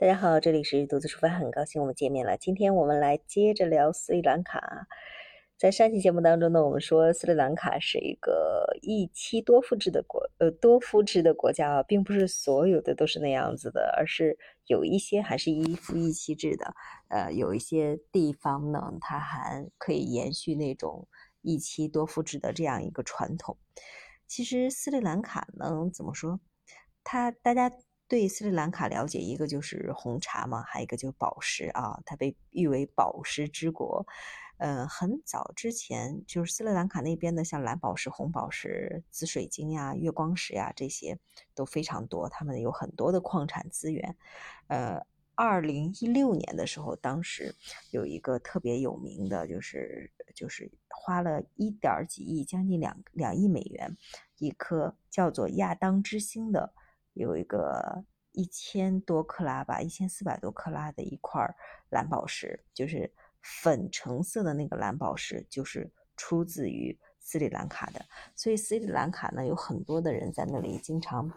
大家好，这里是独自出发，很高兴我们见面了。今天我们来接着聊斯里兰卡。在上期节目当中呢，我们说斯里兰卡是一个一妻多夫制的国，呃，多夫制的国家啊，并不是所有的都是那样子的，而是有一些还是一夫一妻制的。呃，有一些地方呢，它还可以延续那种一妻多夫制的这样一个传统。其实斯里兰卡呢，怎么说？它大家。对斯里兰卡了解，一个就是红茶嘛，还有一个就是宝石啊，它被誉为宝石之国。呃，很早之前，就是斯里兰卡那边的，像蓝宝石、红宝石、紫水晶呀、月光石呀，这些都非常多，他们有很多的矿产资源。呃，二零一六年的时候，当时有一个特别有名的，就是就是花了一点几亿，将近两两亿美元，一颗叫做亚当之星的。有一个一千多克拉吧，一千四百多克拉的一块蓝宝石，就是粉橙色的那个蓝宝石，就是出自于斯里兰卡的。所以斯里兰卡呢，有很多的人在那里经常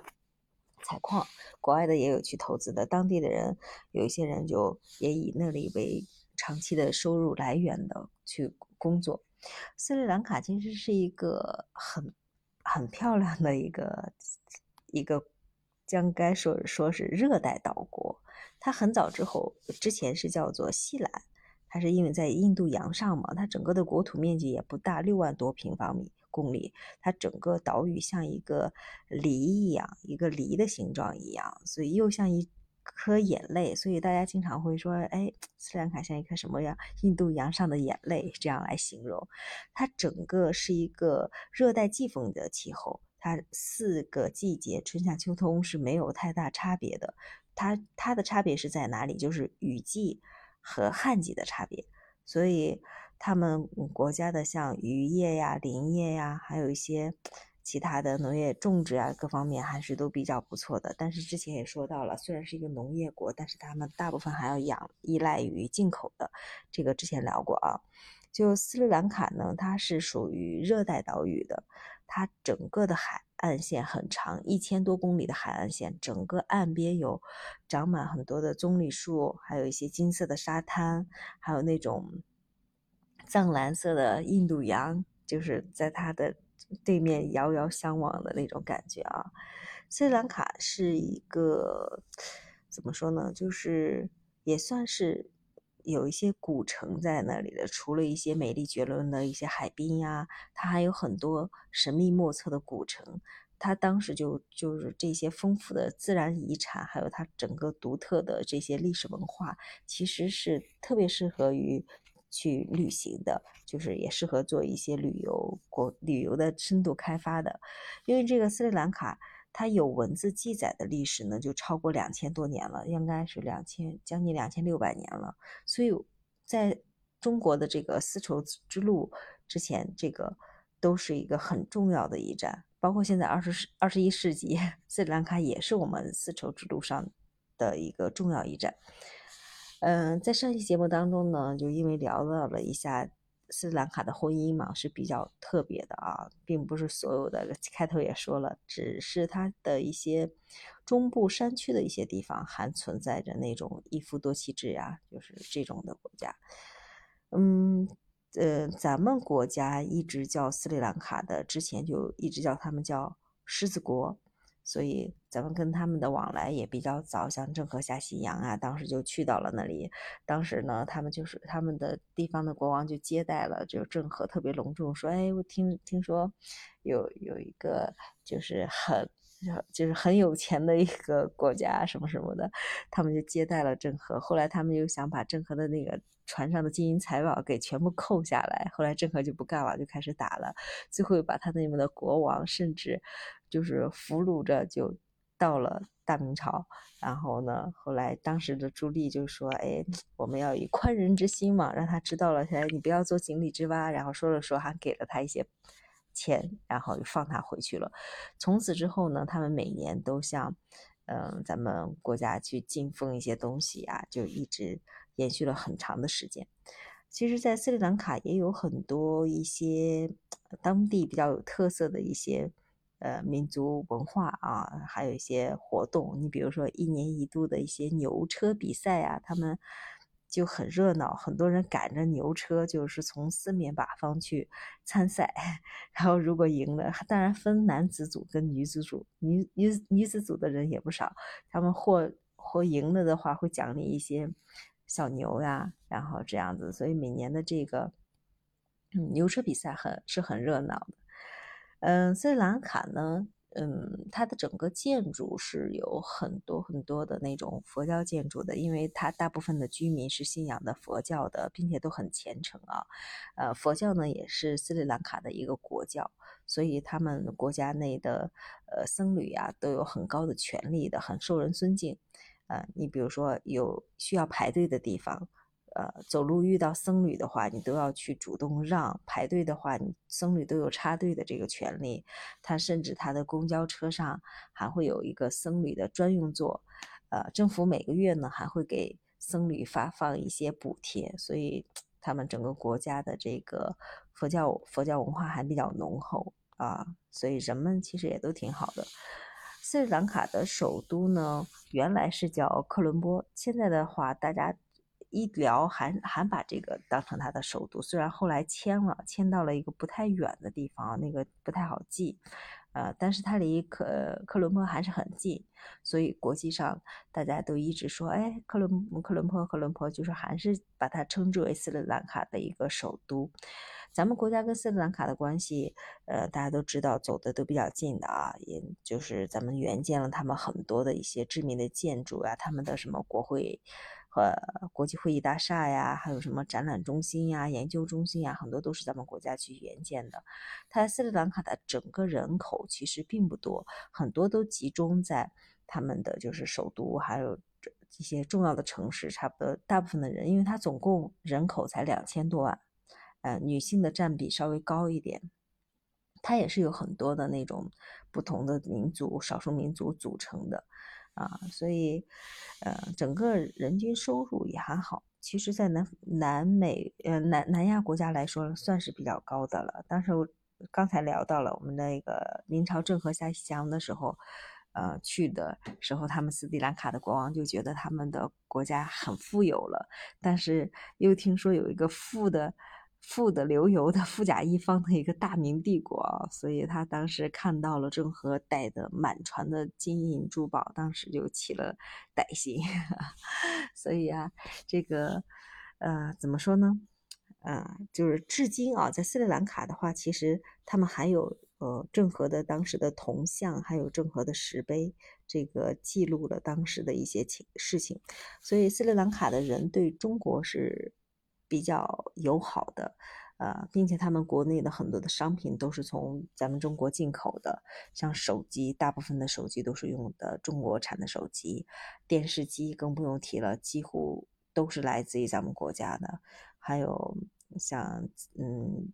采矿，国外的也有去投资的，当地的人有一些人就也以那里为长期的收入来源的去工作。斯里兰卡其实是一个很很漂亮的一个一个。将该说说是热带岛国，它很早之后之前是叫做西兰，它是因为在印度洋上嘛，它整个的国土面积也不大，六万多平方米公里，它整个岛屿像一个梨一样，一个梨的形状一样，所以又像一颗眼泪，所以大家经常会说，哎，斯里兰卡像一颗什么样？印度洋上的眼泪这样来形容，它整个是一个热带季风的气候。它四个季节，春夏秋冬是没有太大差别的。它它的差别是在哪里？就是雨季和旱季的差别。所以他们国家的像渔业呀、林业呀，还有一些其他的农业种植啊，各方面还是都比较不错的。但是之前也说到了，虽然是一个农业国，但是他们大部分还要养依赖于进口的。这个之前聊过啊。就斯里兰卡呢，它是属于热带岛屿的。它整个的海岸线很长，一千多公里的海岸线，整个岸边有长满很多的棕榈树，还有一些金色的沙滩，还有那种藏蓝色的印度洋，就是在它的对面遥遥相望的那种感觉啊。斯里兰卡是一个怎么说呢？就是也算是。有一些古城在那里的，除了一些美丽绝伦的一些海滨呀，它还有很多神秘莫测的古城。它当时就就是这些丰富的自然遗产，还有它整个独特的这些历史文化，其实是特别适合于去旅行的，就是也适合做一些旅游国旅游的深度开发的，因为这个斯里兰卡。它有文字记载的历史呢，就超过两千多年了，应该是两千将近两千六百年了。所以，在中国的这个丝绸之路之前，这个都是一个很重要的一站。包括现在二十世二十一世纪，斯里兰卡也是我们丝绸之路上的一个重要一站。嗯，在上期节目当中呢，就因为聊到了一下。斯里兰卡的婚姻嘛是比较特别的啊，并不是所有的开头也说了，只是它的一些中部山区的一些地方还存在着那种一夫多妻制呀，就是这种的国家。嗯，呃，咱们国家一直叫斯里兰卡的，之前就一直叫他们叫狮子国。所以咱们跟他们的往来也比较早，像郑和下西洋啊，当时就去到了那里。当时呢，他们就是他们的地方的国王就接待了，就郑和特别隆重说：“哎，我听听说有有一个就是很就是很有钱的一个国家什么什么的，他们就接待了郑和。后来他们又想把郑和的那个船上的金银财宝给全部扣下来，后来郑和就不干了，就开始打了，最后把他那边的国王甚至。就是俘虏着就到了大明朝，然后呢，后来当时的朱棣就说：“哎，我们要以宽仁之心嘛，让他知道了，哎，你不要做井底之蛙。”然后说了说，还给了他一些钱，然后就放他回去了。从此之后呢，他们每年都向嗯咱们国家去进奉一些东西啊，就一直延续了很长的时间。其实，在斯里兰卡也有很多一些当地比较有特色的一些。呃民族文化啊，还有一些活动。你比如说一年一度的一些牛车比赛啊，他们就很热闹，很多人赶着牛车，就是从四面八方去参赛。然后如果赢了，当然分男子组跟女子组，女女女子组的人也不少，他们获获赢了的话，会奖励一些小牛呀，然后这样子。所以每年的这个。嗯，牛车比赛很是很热闹的。嗯，斯里兰卡呢，嗯，它的整个建筑是有很多很多的那种佛教建筑的，因为它大部分的居民是信仰的佛教的，并且都很虔诚啊。呃，佛教呢也是斯里兰卡的一个国教，所以他们国家内的呃僧侣啊都有很高的权力的，很受人尊敬。呃，你比如说有需要排队的地方。呃，走路遇到僧侣的话，你都要去主动让；排队的话，你僧侣都有插队的这个权利。他甚至他的公交车上还会有一个僧侣的专用座。呃，政府每个月呢还会给僧侣发放一些补贴，所以他们整个国家的这个佛教佛教文化还比较浓厚啊，所以人们其实也都挺好的。斯里兰卡的首都呢，原来是叫科伦坡，现在的话大家。医疗还还把这个当成他的首都，虽然后来迁了，迁到了一个不太远的地方，那个不太好记，呃，但是它离克克伦坡还是很近，所以国际上大家都一直说，哎，克伦克伦坡克伦坡，就是还是把它称之为斯里兰卡的一个首都。咱们国家跟斯里兰卡的关系，呃，大家都知道走的都比较近的啊，也就是咱们援建了他们很多的一些知名的建筑啊，他们的什么国会。和国际会议大厦呀，还有什么展览中心呀、研究中心呀，很多都是咱们国家去援建的。它斯里兰卡的整个人口其实并不多，很多都集中在他们的就是首都，还有一些重要的城市。差不多大部分的人，因为它总共人口才两千多万，呃，女性的占比稍微高一点。它也是有很多的那种不同的民族、少数民族组成的。啊，所以，呃，整个人均收入也还好。其实，在南南美，呃，南南亚国家来说，算是比较高的了。当时刚才聊到了我们那个明朝郑和下西洋的时候，呃，去的时候，他们斯里兰卡的国王就觉得他们的国家很富有了，但是又听说有一个富的。富的流油的富甲一方的一个大明帝国，所以他当时看到了郑和带的满船的金银珠宝，当时就起了歹心。所以啊，这个呃，怎么说呢？呃，就是至今啊，在斯里兰卡的话，其实他们还有呃郑和的当时的铜像，还有郑和的石碑，这个记录了当时的一些情事情。所以斯里兰卡的人对中国是。比较友好的，呃，并且他们国内的很多的商品都是从咱们中国进口的，像手机，大部分的手机都是用的中国产的手机，电视机更不用提了，几乎都是来自于咱们国家的。还有像嗯，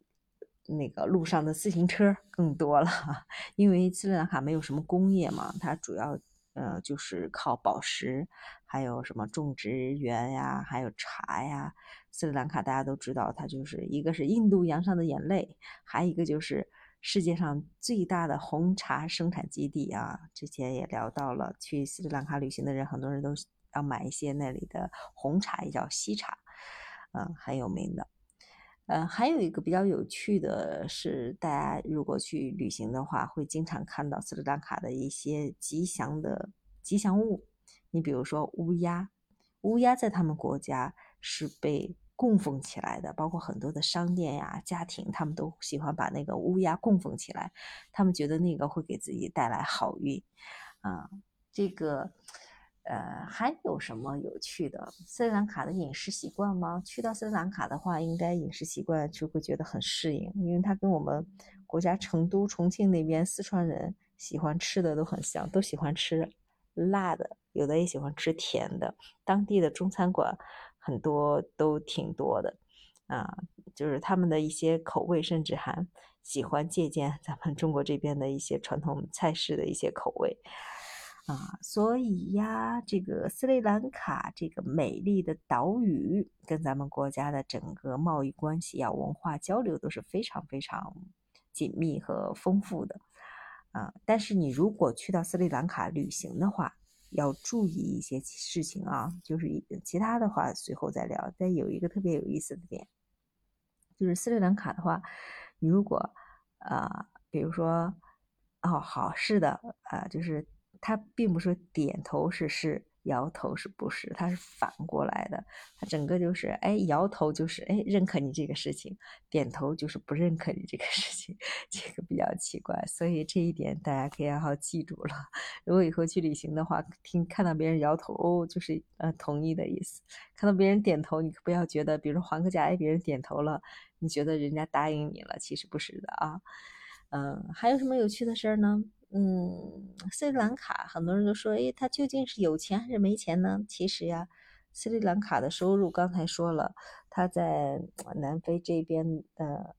那个路上的自行车更多了，因为斯里兰卡没有什么工业嘛，它主要呃就是靠宝石，还有什么种植园呀，还有茶呀。斯里兰卡大家都知道，它就是一个是印度洋上的眼泪，还有一个就是世界上最大的红茶生产基地啊。之前也聊到了，去斯里兰卡旅行的人，很多人都要买一些那里的红茶，也叫西茶，嗯，很有名的。呃，还有一个比较有趣的是，大家如果去旅行的话，会经常看到斯里兰卡的一些吉祥的吉祥物。你比如说乌鸦，乌鸦在他们国家是被供奉起来的，包括很多的商店呀、家庭，他们都喜欢把那个乌鸦供奉起来，他们觉得那个会给自己带来好运啊。这个，呃，还有什么有趣的斯里兰卡的饮食习惯吗？去到斯里兰卡的话，应该饮食习惯就会觉得很适应，因为它跟我们国家成都、重庆那边四川人喜欢吃的都很像，都喜欢吃辣的，有的也喜欢吃甜的，当地的中餐馆。很多都挺多的，啊，就是他们的一些口味，甚至还喜欢借鉴咱们中国这边的一些传统菜式的一些口味，啊，所以呀，这个斯里兰卡这个美丽的岛屿，跟咱们国家的整个贸易关系啊、文化交流都是非常非常紧密和丰富的，啊。但是你如果去到斯里兰卡旅行的话，要注意一些事情啊，就是其他的话随后再聊。但有一个特别有意思的点，就是斯里兰卡的话，你如果啊，比如说，哦，好，是的，啊，就是他并不是点头是是。摇头是不是？他是反过来的，他整个就是，哎，摇头就是哎认可你这个事情，点头就是不认可你这个事情，这个比较奇怪，所以这一点大家可以好好记住了。如果以后去旅行的话，听看到别人摇头，哦，就是呃同意的意思；看到别人点头，你可不要觉得，比如说还个价，哎，别人点头了，你觉得人家答应你了，其实不是的啊。嗯，还有什么有趣的事儿呢？嗯，斯里兰卡很多人都说，诶，他究竟是有钱还是没钱呢？其实呀，斯里兰卡的收入刚才说了，他在南非这边的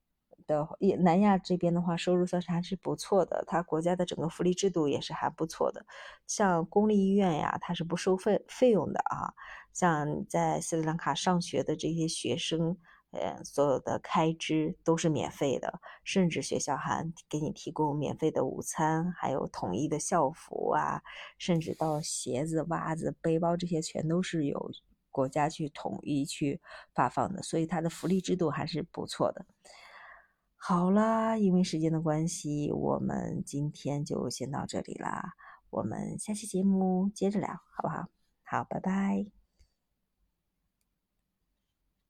的南亚这边的话，收入算是还是不错的。他国家的整个福利制度也是还不错的，像公立医院呀，它是不收费费用的啊。像在斯里兰卡上学的这些学生。呃，所有的开支都是免费的，甚至学校还给你提供免费的午餐，还有统一的校服啊，甚至到鞋子、袜子、背包这些全都是由国家去统一去发放的，所以它的福利制度还是不错的。好啦，因为时间的关系，我们今天就先到这里啦，我们下期节目接着聊，好不好？好，拜拜。